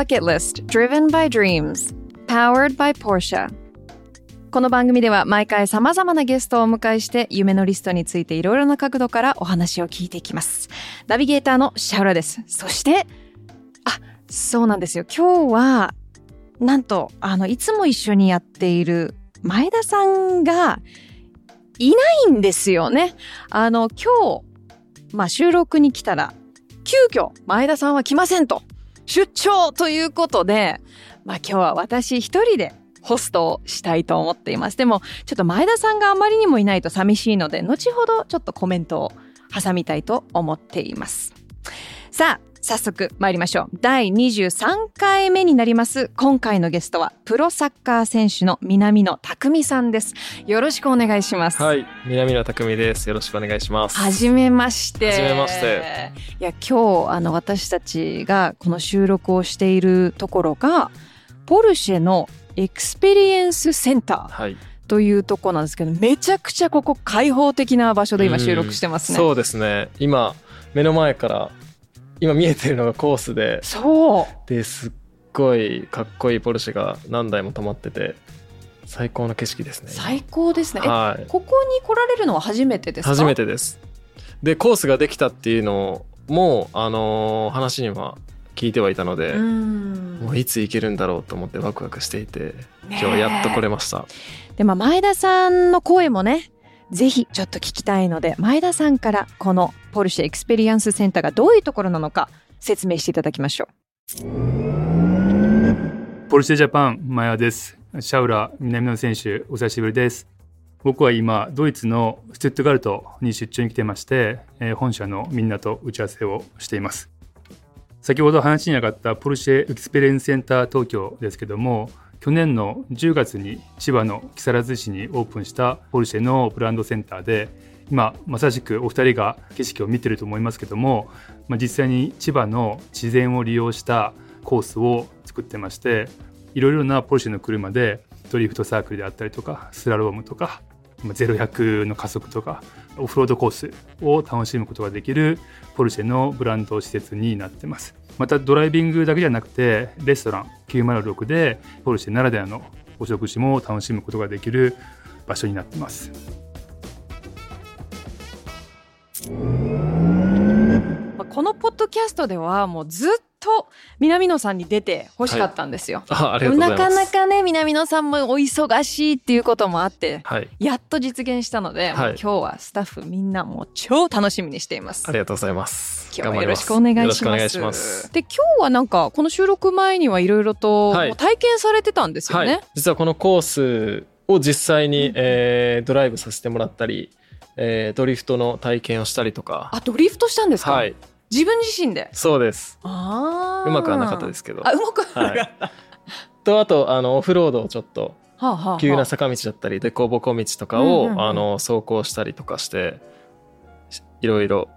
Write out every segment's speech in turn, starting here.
バケットリスト Driven by Dreams Powered by Porsche この番組では毎回様々なゲストをお迎えして夢のリストについていろいろな角度からお話を聞いていきます。ナビゲーターのシャウラです。そして、あ、そうなんですよ。今日は、なんと、あの、いつも一緒にやっている前田さんがいないんですよね。あの、今日、まあ収録に来たら、急遽前田さんは来ませんと。出張ということで、まあ今日は私一人でホストをしたいと思っています。でも、ちょっと前田さんがあまりにもいないと寂しいので、後ほどちょっとコメントを挟みたいと思っています。さあ、早速参りましょう。第23回目になります。今回のゲストは、プロサッカー選手の南野匠さんです。よろしくお願いします。はい、南野拓実です。よろしくお願いします。はじめまして。はじめまして。いや、今日、あの、私たちがこの収録をしているところが、ポルシェのエクスペリエンスセンターはい。というとこなんですけど、めちゃくちゃここ開放的な場所で今収録してますね。そうですね。今、目の前から、今見えてるのがコースで、そう。ですっごいかっこいいポルシェが何台も止まってて、最高の景色ですね。今最高ですね。えはい。ここに来られるのは初めてですか？初めてです。で、コースができたっていうのも、あのー話には聞いてはいたので、うんもういつ行けるんだろうと思ってワクワクしていて、今日はやっと来れました。で、まあ、前田さんの声もね、ぜひちょっと聞きたいので、前田さんからこのポルシェエクスペリエンスセンターがどういうところなのか説明していただきましょうポルシェジャパン、マヤです。シャウラ、南野選手、お久しぶりです。僕は今、ドイツのストゥットガルトに出張に来てまして、えー本社のみんなと打ち合わせをしています。先ほど話に上がったポルシェエクスペリエンスセンター東京ですけども、去年の10月に千葉の木更津市にオープンしたポルシェのブランドセンターで、今まさしくお二人が景色を見てると思いますけども、まあ、実際に千葉の自然を利用したコースを作ってましていろいろなポルシェの車でドリフトサークルであったりとかスラロームとか0100の加速とかオフロードコースを楽しむことができるポルシェのブランド施設になってます。またドライビングだけじゃなくてレストラン906でポルシェならではのお食事も楽しむことができる場所になってますう。まあこのポッドキャストではもうずっと南野さんに出て欲しかったんですよ。あありがとうござい。なかなかね、南野さんもお忙しいっていうこともあって、はい。やっと実現したので、はい今日はスタッフみんなもう超楽しみにしていますあ。りがとうございます。今日はよろしくお願いします。で、今日はなんか、この収録前にはいろいろと、体験されてたんですよね。はい。実はこのコースを実際に、うんえードライブさせてもらったり、えードリフトの体験をしたりとか。あ、ドリフトしたんですか？はい。自分自身で？そうです。ああ。うまくはなかったですけど。あ、うまくはなかった。と、あと、あの、オフロードをちょっと、はあはあはあ急な坂道だったり、凸凹道とかを、うんうんうんあの、走行したりとかして、しいろいろ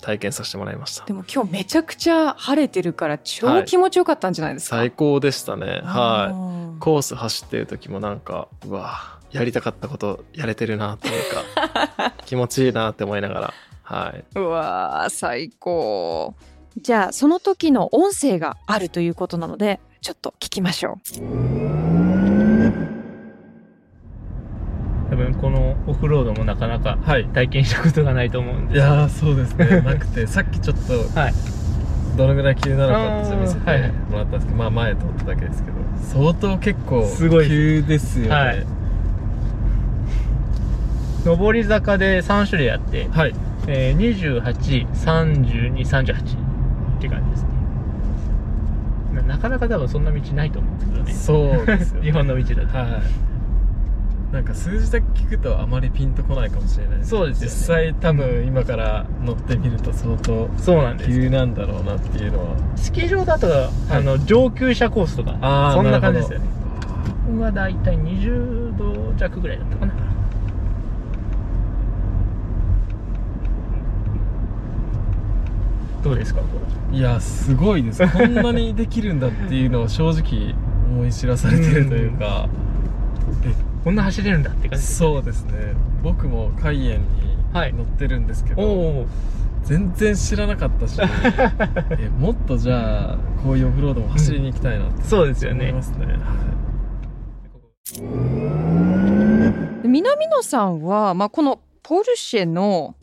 体験させてもらいましたで。も今日めちゃくちゃ晴れてるから超気持ちよかったんじゃないですか？最高でしたね。はい。いコース走ってる時もなんかうわやりたかったことやれてるなというか 気持ちいいなって思いながらはいうわー最高。じゃあその時の音声があるということなのでちょっと聞きましょう。多分このオフロードもなかなかはい。体験したことがないと思うんで、いやーそうですね。なくて。さっきちょっとはい。どのぐらい急なのかって見せてあーはいはい。もらったんですけど、まあ前通っただけですけど。相当結構すごい急ですよね。はい。上り坂で3種類あって、はい。えー、28、32、38って感じですね。ななかなか多分そんな道ないと思うんですけどね。そうですよ、ね、日本の道だと。はいなんか数字だけ聞くとあまりピンとこないかもしれないそうですよね実際多分今から乗ってみると相当そうなんですよ。急なんだろうなっていうのはスキー場だと、あの、上級者コースとか、あーそんな感じですよね。ここがだいたい20度弱ぐらいだったかな。どうですかこれ？いやすごいですこんなにできるんだっていうのを正直思い知らされてるというか、こんな走れるんだって感じですよそうですね。僕も海縁にはい。乗ってるんですけど、おお全然知らなかったし えもっとじゃあこういうオフロードも走りに行きたいなってそうですよね。思いますね、で南野さんは、まあ、このポルシェの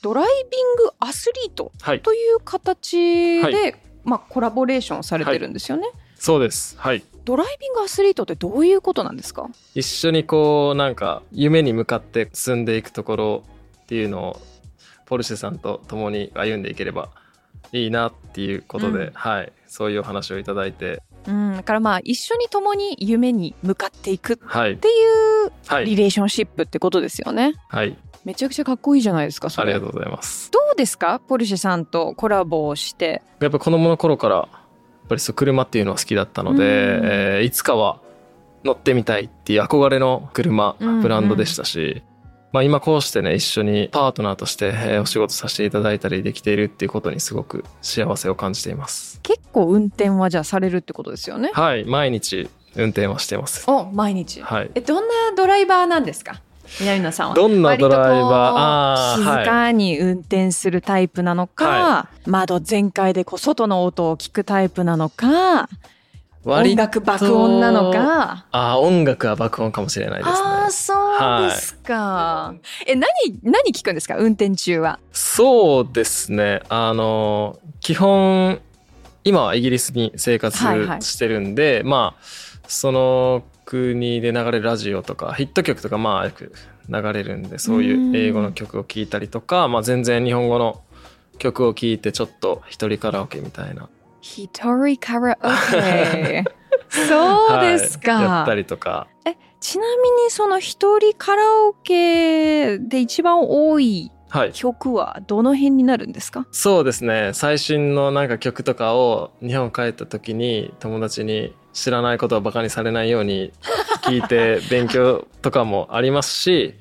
ドライビングアスリートはい。という形で、はまあ、コラボレーションされてるんですよね、そうです。はいドライビングアスリートってどういうことなんですか？一緒にこうなんか夢に向かって進んでいくところっていうのをポルシェさんと共に歩んでいければいいなっていうことで、うん。はい。そういうお話をいただいて。うん、だからまあ一緒に共に夢に向かっていくっはいていうはい。リレーションシップってことですよね。はい。めちゃくちゃかっこいいじゃないですか。ありがとうございます。どうですか？ポルシェさんとコラボをして。やっぱ子供の頃からぱりそう車っていうのは好きだったので、うん。えーいつかは乗ってみたいっていう憧れの車、うんうん。ブランドでしたし、まあ、今こうしてね一緒にパートナーとして、えーお仕事させていただいたりできているっていうことにすごく幸せを感じています。結構運転はじゃあされるってことですよね？はい毎日運転はしてます。お毎日。はい。えどんなドライバーなんですか？南野さんは。どんなドライバー？静かに運転するタイプなのか、は窓全開でこう外の音を聞くタイプなのか、音楽爆音なのか。あー音楽は爆音かもしれないですねああそうですか。え何何聞くんですか？運転中は。そうですね。あの、基本、今はイギリスに生活はいはいしてるんで、まあ、その国で流れるラジオとか、ヒット曲とか、まあ、よく流れるんで、そういう英語の曲を聴いたりとか、まあ、全然日本語の曲を聴いて、ちょっと一人カラオケみたいな。一人カラオケ。そうですか。はいやったりとか。ちなみにその一人カラオケで一番多いはい。曲はどの辺になるんですか？そうですね。最新のなんか曲とかを日本帰った時に友達に知らないことをバカにされないように聞いて勉強とかもありますし、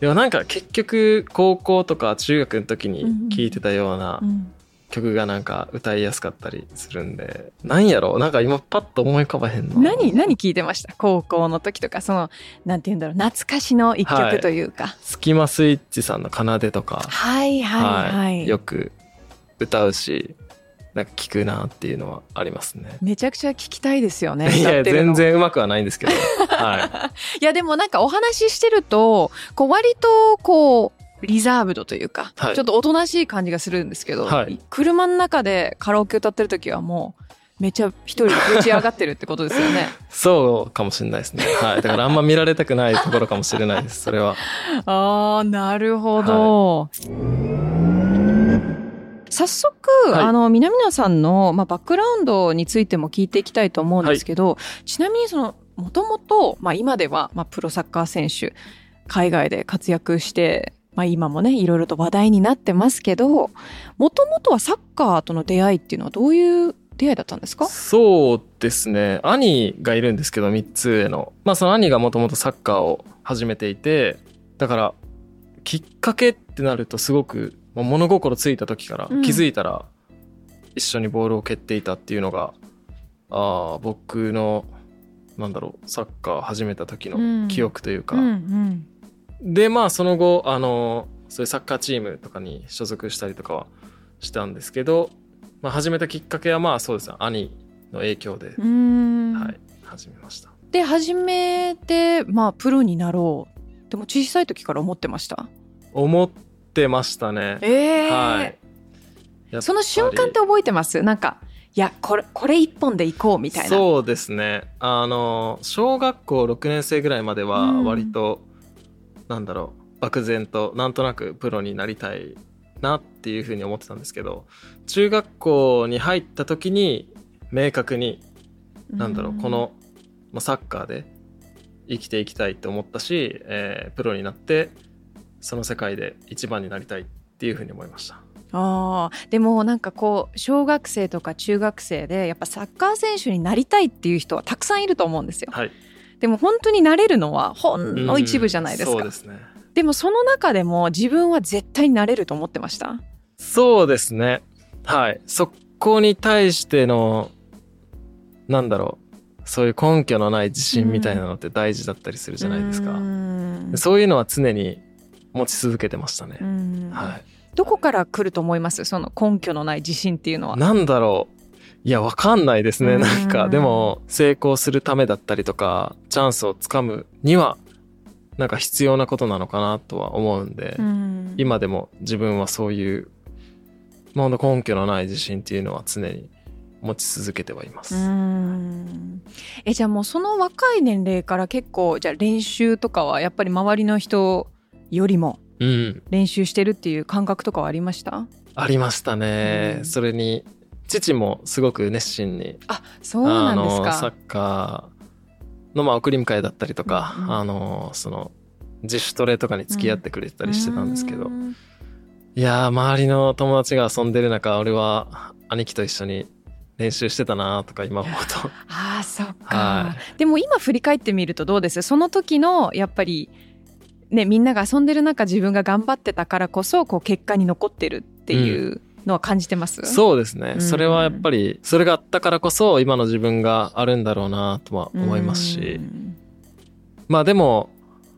でもなんか結局高校とか中学の時に聞いてたようなうん。曲がなんか歌いやすかったりするんで、なんやろ？うなんか今パッと思い浮かばへんの。何何聞いてました？高校の時とか。そのなんて言うんだろう？懐かしの一曲というか、スキマスイッチさんの奏でとか、はい、はい。はい。よく歌うし、なんか聞くなっていうのはありますね。めちゃくちゃ聞きたいですよね いや、全然うまくはないんですけど。はい。いやでもなんかお話ししてるとこう割とこうリザーブドというか、はいちょっとおとなしい感じがするんですけど、はい車の中でカラオケ歌ってる時はもうめちゃ一人でぶち上がってるってことですよね。そうかもしれないですね。はい。だからあんま見られたくないところかもしれないです。それは。ああなるほど。早速、はいあの南野さんの、まあ、バックグラウンドについても聞いていきたいと思うんですけど、ちなみにそのもともと、まあ、今では、まあ、プロサッカー選手海外で活躍して、まあ、今もねいろいろと話題になってますけどもともとはサッカーとの出会いっていうのはどういう出会いだったんですか？そうですね。兄がいるんですけど、3つ上の。まあその兄がもともとサッカーを始めていて、だから、きっかけってなるとすごく、まあ物心ついた時からうん。気づいたら、一緒にボールを蹴っていたっていうのが、ああ、僕の、なんだろう、サッカー始めた時の記憶というか、うんうん。でまあその後あのそういうサッカーチームとかに所属したりとかはしたんですけど、まあ、始めたきっかけはまあそうですね兄の影響で、はい始めました。で初めて、まあ、プロになろうでも小さい時から思ってました？思ってましたね。ええはい。その瞬間って覚えてます？なんかいやこれこれ一本でいこうみたいな。そうですね。あの小学校6年生ぐらいまではうん。割と、なんだろう漠然となんとなくプロになりたいなっていうふうに思ってたんですけど中学校に入った時に明確になんだろうこの、まあ、サッカーで生きていきたいって思ったし、えープロになってその世界で一番になりたいっていうふうに思いました。あーでもなんかこう小学生とか中学生でやっぱサッカー選手になりたいっていう人はたくさんいると思うんですよはい、でも本当になれるのはほんの一部じゃないですか、うんそうですねでもその中でも自分は絶対になれると思ってました？そうですね。はい。そこに対しての、なんだろう。そういう根拠のない自信みたいなのって大事だったりするじゃないですか。うんそういうのは常に持ち続けてましたねう。んはどこから来ると思います？その根拠のない自信っていうのは。い。なんだろう。いや、わかんないですね。うんなんか、でも、成功するためだったりとか、チャンスをつかむには、なんか必要なことなのかなとは思うんで、うん今でも自分はそういう、まあ、根拠のない自信っていうのは常に持ち続けてはいます。うんえじゃあもうその若い年齢から結構じゃあ練習とかはやっぱり周りの人よりもうん、練習してるっていう感覚とかはありました？ありましたね。うん。それに、父もすごく熱心に、あそうなんですか。サッカーの、まあ、送り迎えだったりとか、うんうん。あの、その、自主トレとかに付き合ってくれてたりしてたんですけど、うん。いやー、周りの友達が遊んでる中、俺は兄貴と一緒に練習してたなとか今思うと。あーそっか、はでも今振り返ってみるとどうです？その時のやっぱりねみんなが遊んでる中自分が頑張ってたからこそこう結果に残ってるっていうのは感じてます、そうですね。うん。それはやっぱり、それがあったからこそ、今の自分があるんだろうなとは思いますし、うん。まあでも、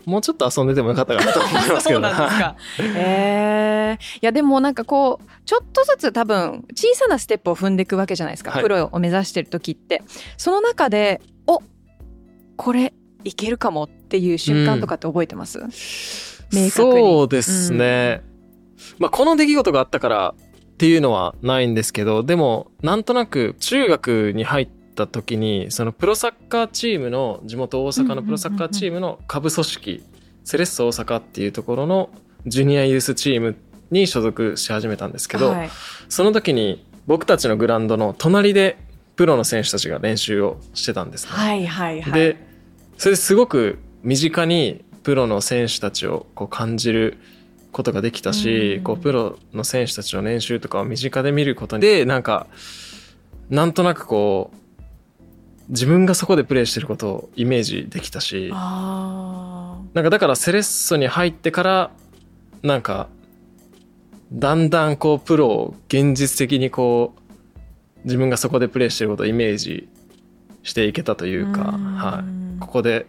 もうちょっと遊んでてもよかったかなと思いますけそうどね。なんですか。えー、いやでもなんかこうちょっとずつ多分小さなステップを踏んでいくわけじゃないですか、はい。プロを目指してる時って。その中でおこれいけるかもっていう瞬間とかって覚えてます、明確に。そうですね。まあこの出来事があったからっていうのはないんですけど、でもなんとなく中学に入った時に、そのプロサッカーチームの、地元大阪のプロサッカーチームの下部組織、セレッソ大阪っていうところのジュニアユースチームに所属し始めたんですけど、はい。その時に僕たちのグラウンドの隣でプロの選手たちが練習をしてたんですね。はいはいはい。でそれですごく身近にプロの選手たちをこう感じることができたし、うん。こうプロの選手たちの練習とかを身近で見ることでなんかなんとなくこう自分がそこでプレーしてることをイメージできたしあなんかだからセレッソに入ってからなんかだんだんこうプロを現実的にこう自分がそこでプレーしてることをイメージしていけたといーうか、ん。はい、ここで、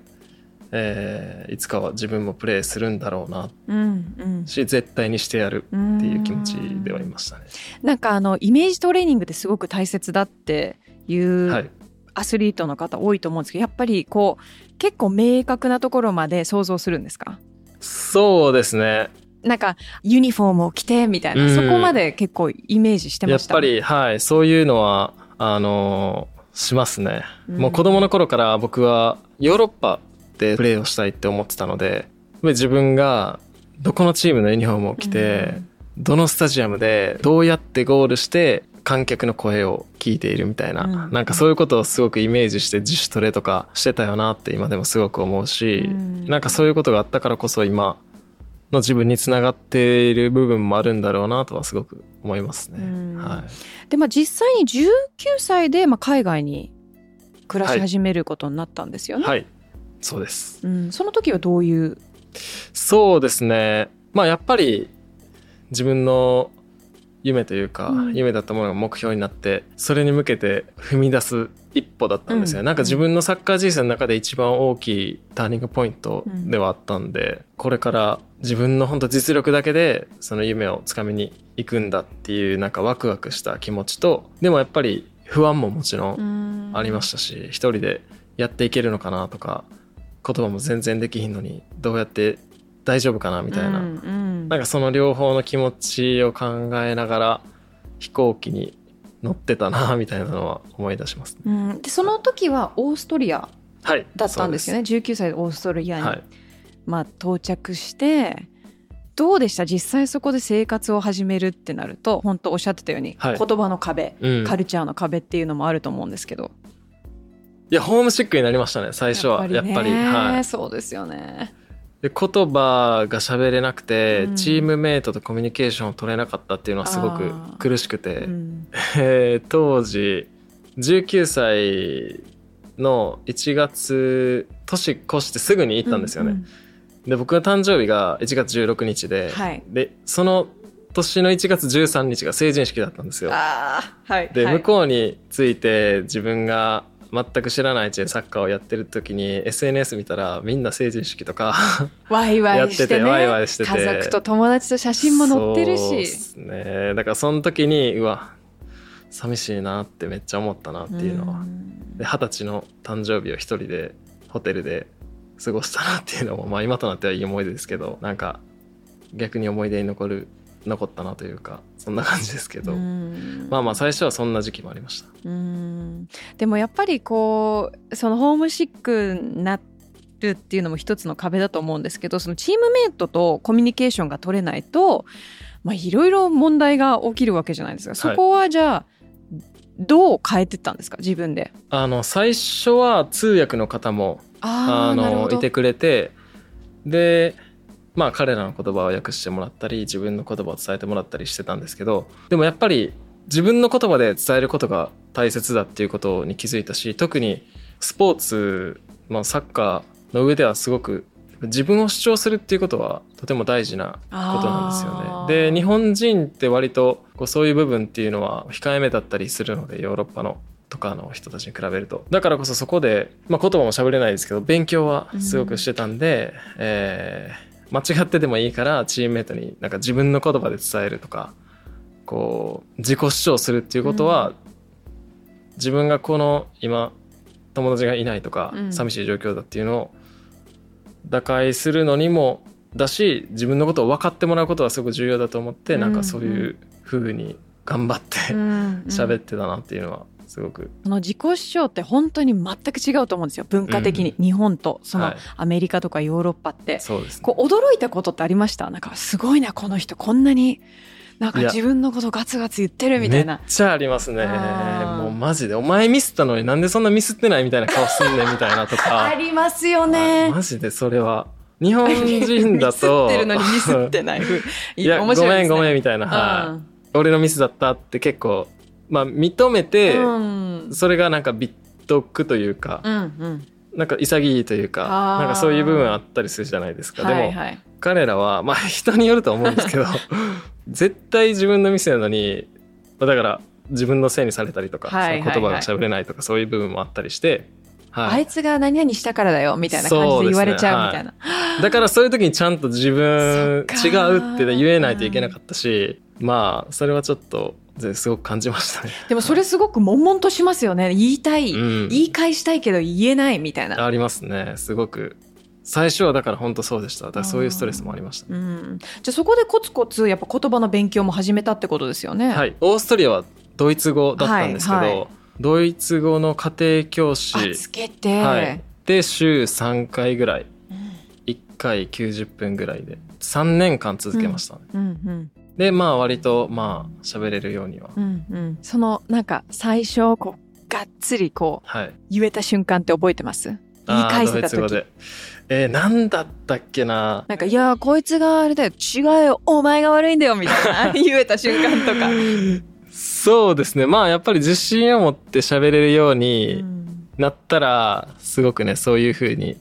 えーいつかは自分もプレーするんだろうな。うんうん。し絶対にしてやるっていう気持ちではいましたね。なんかあのイメージトレーニングってすごく大切だっていうはい、アスリートの方多いと思うんですけどやっぱりこう結構明確なところまで想像するんですか？そうですね。なんかユニフォームを着てみたいな、うん。そこまで結構イメージしてました？やっぱりはい。そういうのはあのーしますね、うん。もう子供の頃から僕はヨーロッパでプレーをしたいって思ってたので自分がどこのチームのユニフォームを着て、どのスタジアムでどうやってゴールして観客の声を聞いているみたいな、うん。なんかそういうことをすごくイメージして自主トレとかしてたよなって今でもすごく思うし、うん。なんかそういうことがあったからこそ今の自分につながっている部分もあるんだろうなとはすごく思いますね。うん。はい。でまあ実際に19歳でまあ海外に暮らし始めることになったんですよね、はい、そうです。うん、その時はどういう？そうですね。まあやっぱり自分の夢というか、うん。夢だったものが目標になって、それに向けて踏み出す一歩だったんですよ。うん。なんか自分のサッカー人生の中で一番大きいターニングポイントではあったんで、これから自分の本当実力だけでその夢をつかみに行くんだっていうなんかワクワクした気持ちと、でもやっぱり不安ももちろん。ありましたし、一人でやっていけるのかなとか、言葉も全然できひんのに、どうやって大丈夫かなみたいな。うんうん。なんかその両方の気持ちを考えながら飛行機に乗ってたなみたいなのは思い出します、ね、うん、でその時はオーストリアはい。だったんですよね。19歳でオーストリアに、はい。まあ、到着してどうでした？実際そこで生活を始めるってなると本当おっしゃってたように、はい言葉の壁、うんカルチャーの壁っていうのもあると思うんですけどいやホームシックになりましたね最初は。やっぱりね。はい。そうですよね。で言葉が喋れなくて、うん。チームメイトとコミュニケーションを取れなかったっていうのはすごく苦しくて、うん。えー当時19歳の1月年越してすぐに行ったんですよね、うんで僕の誕生日が1月16日で、はい。でその年の1月13日が成人式だったんですよ。ああはい。で、はい。向こうについて自分が全く知らないうちにサッカーをやってる時に SNS 見たらみんな成人式とか ワイワイしてね。やっててワイワイしてて。家族と友達と写真も載ってるし。そうっすね。だからその時にうわ寂しいなってめっちゃ思ったなっていうのは、二十歳の誕生日を一人でホテルで過ごしたなっていうのもまあ今となってはいい思い出ですけどなんか逆に思い出に残る残ったなというかそんな感じですけど、うん。まあまあ最初はそんな時期もありました。うん。でもやっぱりこうそのホームシックになるっていうのも一つの壁だと思うんですけどそのチームメイトとコミュニケーションが取れないとまあいろいろ問題が起きるわけじゃないですか。そこはじゃあどう変えてったんですか？自分で。あの最初は通訳の方もあのいてくれてでまあ彼らの言葉を訳してもらったり自分の言葉を伝えてもらったりしてたんですけどでもやっぱり自分の言葉で伝えることが大切だっていうことに気づいたし特にスポーツ、まあ、サッカーの上ではすごく自分を主張するっていうことはとても大事なことなんですよね。で日本人って割とこうそういう部分っていうのは控えめだったりするのでヨーロッパのとかの人たちに比べると。だからこそそこで、まあ、言葉も喋れないですけど勉強はすごくしてたんで、えー間違ってでもいいからチームメイトになんか自分の言葉で伝えるとかこう自己主張するっていうことは、自分がこの今友達がいないとか、うん。寂しい状況だっていうのを打開するのにもだし自分のことを分かってもらうことはすごく重要だと思って、うんなんかそういう風に頑張って喋 喋ってたなっていうのはすごく、その自己主張って本当に全く違うと思うんですよ。文化的に、日本とそのはい。アメリカとかヨーロッパって、そうですね。こう驚いたことってありました？なんかすごいなこの人こんなになんか自分のことガツガツ言ってるみたいな。めっちゃありますね。もうマジで。お前ミスったのになんでそんなミスってないみたいな顔すんねんみたいなとか。ありますよあねマジでそれは。日本人だと。ミスってるのにミスってない。いやごめんごめんみたいな、はい。俺のミスだったって結構まあ認めて、うん。それがなんかビットクというか、うんうん。なんか潔いというかなんかそういう部分あったりするじゃないですか、でも、はいはい。彼らはまあ人によると思うんですけど 絶対自分のミスなのにまあだから自分のせいにされたりとか、はいはいはい。その言葉が喋れないとかそういう部分もあったりして、はい。あいつが何々したからだよみたいな感じで言われちゃうみたいな、だからそういう時にちゃんと自分違うって言えないといけなかったし、まあそれはちょっとすごく感じましたね。でもそれすごく悶々としますよね。言いたい、うん。言い返したいけど言えないみたいな、ありますね。すごく。最初はだから本当そうでした。だからそういうストレスもありました。ね、うん、じゃあそこでコツコツやっぱ言葉の勉強も始めたってことですよね。はい。オーストリアはドイツ語だったんですけど、はいはい。ドイツ語の家庭教師。あつけて、はい、で週3回ぐらい。1回90分ぐらいで。3年間続けましたね、うんうんでまあ割とまあ喋れるようには、うんうん、そのなんか最初こうがっつりこうはい。言えた瞬間って覚えてます？言い返せた時。えー、何だったっけな？なんか「いやこいつがあれだよ。違うよ。お前が悪いんだよ」みたいな。言えた瞬間とか。そうですね。まあやっぱり自信を持って喋れるよううにん。なったらすごくねそういう風に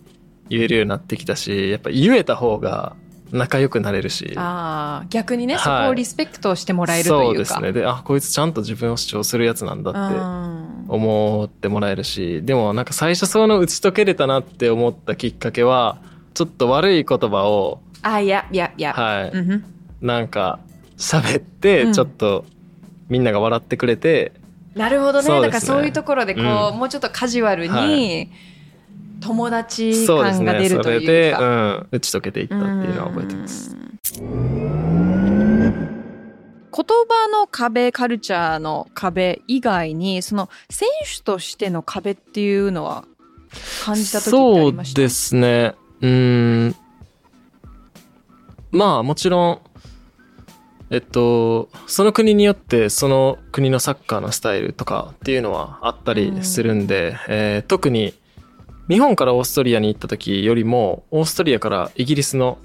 言えるようになってきたしやっぱ言えた方が仲良くなれるし。あー逆にね、はい。そこをリスペクトしてもらえるというか。そうですね。であこいつちゃんと自分を主張するやつなんだってうん。思ってもらえるし。でもなんか最初その打ち解けれたなって思ったきっかけはちょっと悪い言葉をあいやいやいや。はい、うんなんか喋ってうん。ちょっとみんなが笑ってくれて、なるほどね。ね。だからそういうところでこう、うん。もうちょっとカジュアルに、は友達感がねそ出るというれで、うか。ん、打ち解けていったっていうのは覚えてます。言葉の壁カルチャーの壁以外にその選手としての壁っていうのは感じた時ってありました？そうですね。うーん。まあもちろん、えっと、その国によってその国のサッカーのスタイルとかっていうのはあったりするんで、えー特に日本からオーストリアに行った時よりも、オーストリアからイギリスの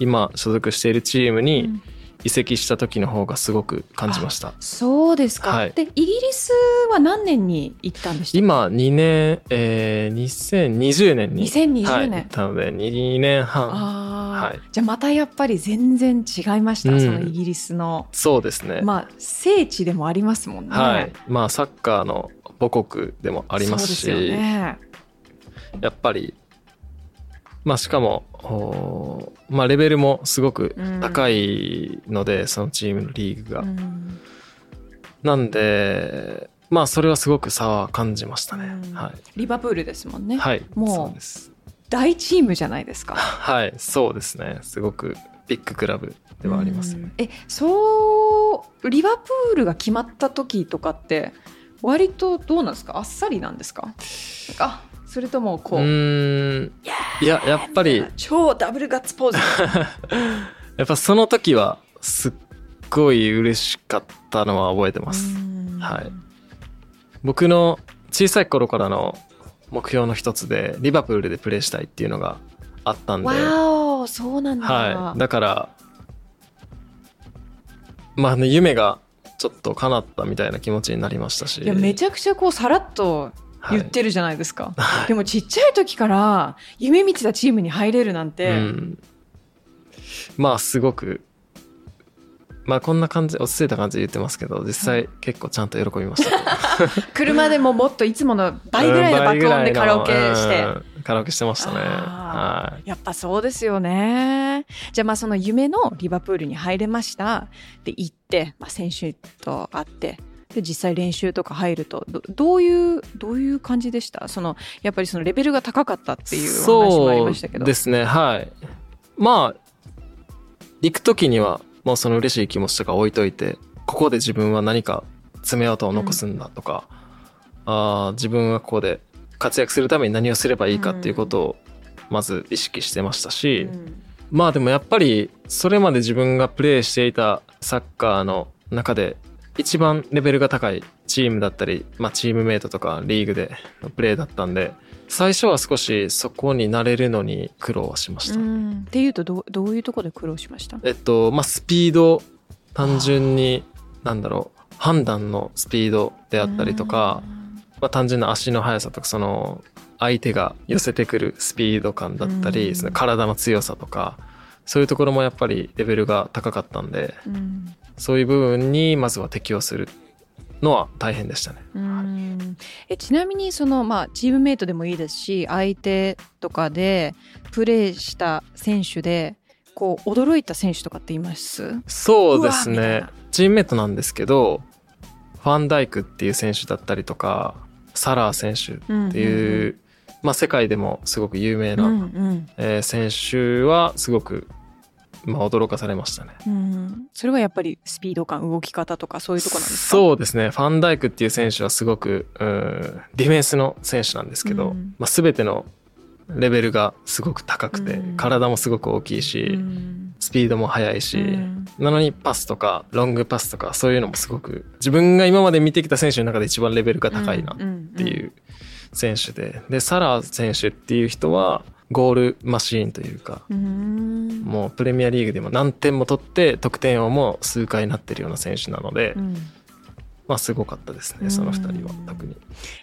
今所属しているチームうにん。移籍した時の方がすごく感じました。そうですか、はい。でイギリスは何年に行ったんでし今2年、えー、2020年に。2020はい、年行ったので2年半。はい。じゃあまたやっぱり全然違いました、うん。そのイギリスの。そうですね。まあ聖地でもありますもんね。はい。まあ、サッカーの母国でもありますし、そうですよねやっぱり、まあ、しかも、まあ、レベルもすごく高いので、そのチームのリーグが。うんなんで、まあ、それはすごく差は感じましたね。うんはリバプールですもんね、い。はい。もう。大チームじゃないですかはい。そうですね。すごくビッグクラブではありますね。うんえそうリバプールが決まった時とかって割とどうなんですか？あっさりなんですかあそれともこうう、ーん。いや、やっぱり、超ダブルガッツポーズ。やっぱその時はすっごい嬉しかったのは覚えてます。うん。はい。僕の小さい頃からの目標の一つでリバプールでプレーしたいっていうのがあったんで、わおそうなんだ、はい、だからまああの夢がちょっと叶ったみたいな気持ちになりましたし。いやめちゃくちゃこうさらっとはい言ってるじゃないですか、はい。でもちっちゃい時から夢見てたチームに入れるなんて、うん、まあすごくまあこんな感じ落ち着いた感じで言ってますけど実際結構ちゃんと喜びました。車でももっといつもの倍ぐらいの爆音でカラオケして、うんカラオケしてましたね。はい。やっぱそうですよね。じゃあまあその夢のリバプールに入れました。で行って、まあ、選手と会って。で実際練習とか入るとどどういうどういう感じでした？そのやっぱりそのレベルが高かったっていうお話もありましたけど。ですねはい。まあ行く時にはもうその嬉しい気持ちとか置いといてここで自分は何か爪痕を残すんだとか、あー自分はここで活躍するために何をすればいいかっていうことをまず意識してましたし、うん。まあでもやっぱりそれまで自分がプレーしていたサッカーの中で一番レベルが高いチームだったり、まあ、チームメイトとかリーグでのプレーだったんで最初は少しそこに慣れるのに苦労はしました。うん。っていうとどうどういうところで苦労しました？えっとまあスピード単純になんだろう判断のスピードであったりとか、まあ、単純な足の速さとかその相手が寄せてくるスピード感だったり、うん。その体の強さとかそういうところもやっぱりレベルが高かったんでうんそういう部分にまずは適応するのは大変でしたね。うん。えちなみにその、まあ、チームメイトでもいいですし相手とかでプレーした選手でこう驚いた選手とかっています？そうですね。チームメイトなんですけどファンダイクっていう選手だったりとかサラー選手っていう、まあ、世界でもすごく有名な、うえー選手はすごく、まあ、驚かされましたね。うん、それはやっぱりスピード感動き方とかそういうとこなんですか？そうですね。ファンダイクっていう選手はすごくうんディフェンスの選手なんですけど、うん。まあ、全てのレベルがすごく高くて、うん。体もすごく大きいし、うん。スピードも速いし、うん。なのにパスとかロングパスとかそういうのもすごく自分が今まで見てきた選手の中で一番レベルが高いなっていう選手ででサラー選手っていう人はゴールマシーンというかうん。もうプレミアリーグでも何点も取って得点王も数回なってるような選手なので、うん。まあすごかったですねその二人は特に。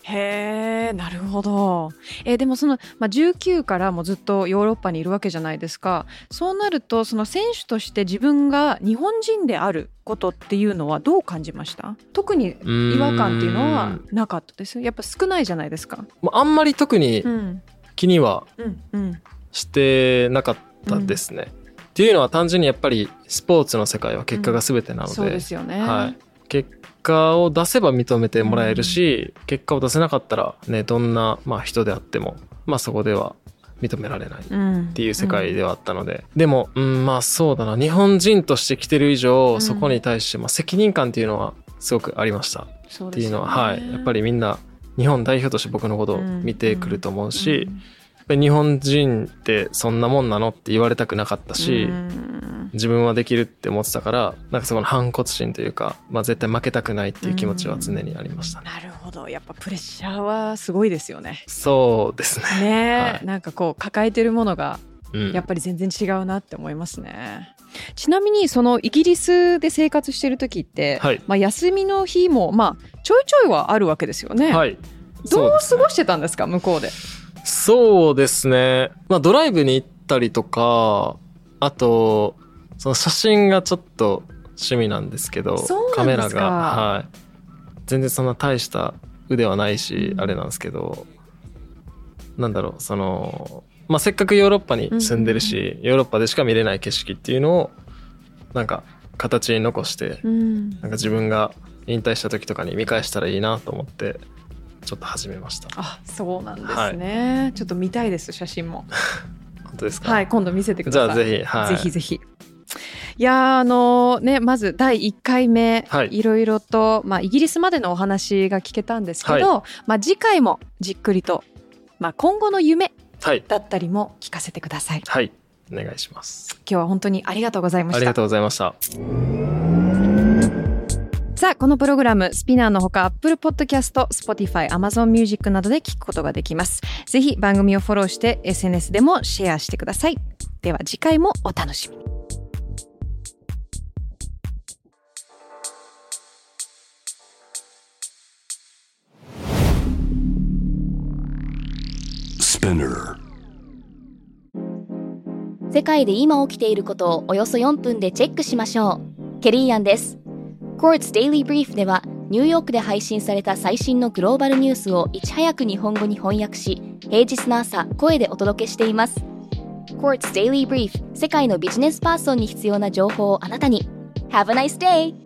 へえなるほど。えでもその、まあ、19からもずっとヨーロッパにいるわけじゃないですか。そうなるとその選手として自分が日本人であることっていうのはどう感じました？特に違和感っていうのはなかったです？やっぱ少ないじゃないですか。まああんまり特にうん気にはうんうん。してなかったですね。っていうのは単純にやっぱりスポーツの世界は結果が全てなので、そうですよね。はい、結果を出せば認めてもらえるし、結果を出せなかったら、ね、どんな、まあ、人であっても、まあ、そこでは認められないっうんていう世界ではあったので、でも、うん、まあそうだな。日本人として来てる以上、うん。そこに対して、まあ、責任感っていうのはすごくありました。っていうのは、はい。やっぱりみんな日本代表として僕のことを見てくると思うし、うん日本人ってそんなもんなのって言われたくなかったし、うん自分はできるって思ってたからなんかそこの反骨心というか、まあ、絶対負けたくないっていう気持ちは常にありましたね。なるほどやっぱプレッシャーはすごいですよね。そうですね。ねえ、はいなんかこう抱えてるものがうんやっぱり全然違うなって思いますね。ちなみにそのイギリスで生活してる時って、はいまあ、休みの日もまあちょいちょいはあるわけですよね。はい。どう過ごしてたんですか？向こうで。そうですね。まあドライブに行ったりとか、あと、その写真がちょっと趣味なんですけど、カメラが、はい。全然そんな大した腕はないし、うんあれなんですけど、なんだろう、その、まあせっかくヨーロッパに住んでるし、ヨーロッパでしか見れない景色っていうのを、なんか形に残して、うんなんか自分が引退した時とかに見返したらいいなと思って、ちょっと始めました。あそうなんですね、ちょっと見たいです写真も。本当ですか？はい今度見せてくじださい。ゃあぜひ、はい。ぜひぜひ。いやーあのねまず第1回目、はいいろいろと、まあ、イギリスまでのお話が聞けたんですけど、まあ、次回もじっくりと、まあ、今後の夢はい。だったりも聞かせてください。はい。お願いします。今日は本当にありがとうございましたありが。とうございました。さあ、このプログラム、スピナーのほか、Apple Podcast、Spotify、Amazon Music などで聞くことができます。ぜひ番組をフォローして、SNS でもシェアしてください。では次回もお楽しみに。世界で今起きていることをおよそ4分でチェックしましょう。ケリーアンです。Quartz Daily Brief ではニューヨークで配信された最新のグローバルニュースをいち早く日本語に翻訳し、平日の朝声でお届けしています。Quartz Daily Brief 世界のビジネスパーソンに必要な情報をあなたに。Have a nice day!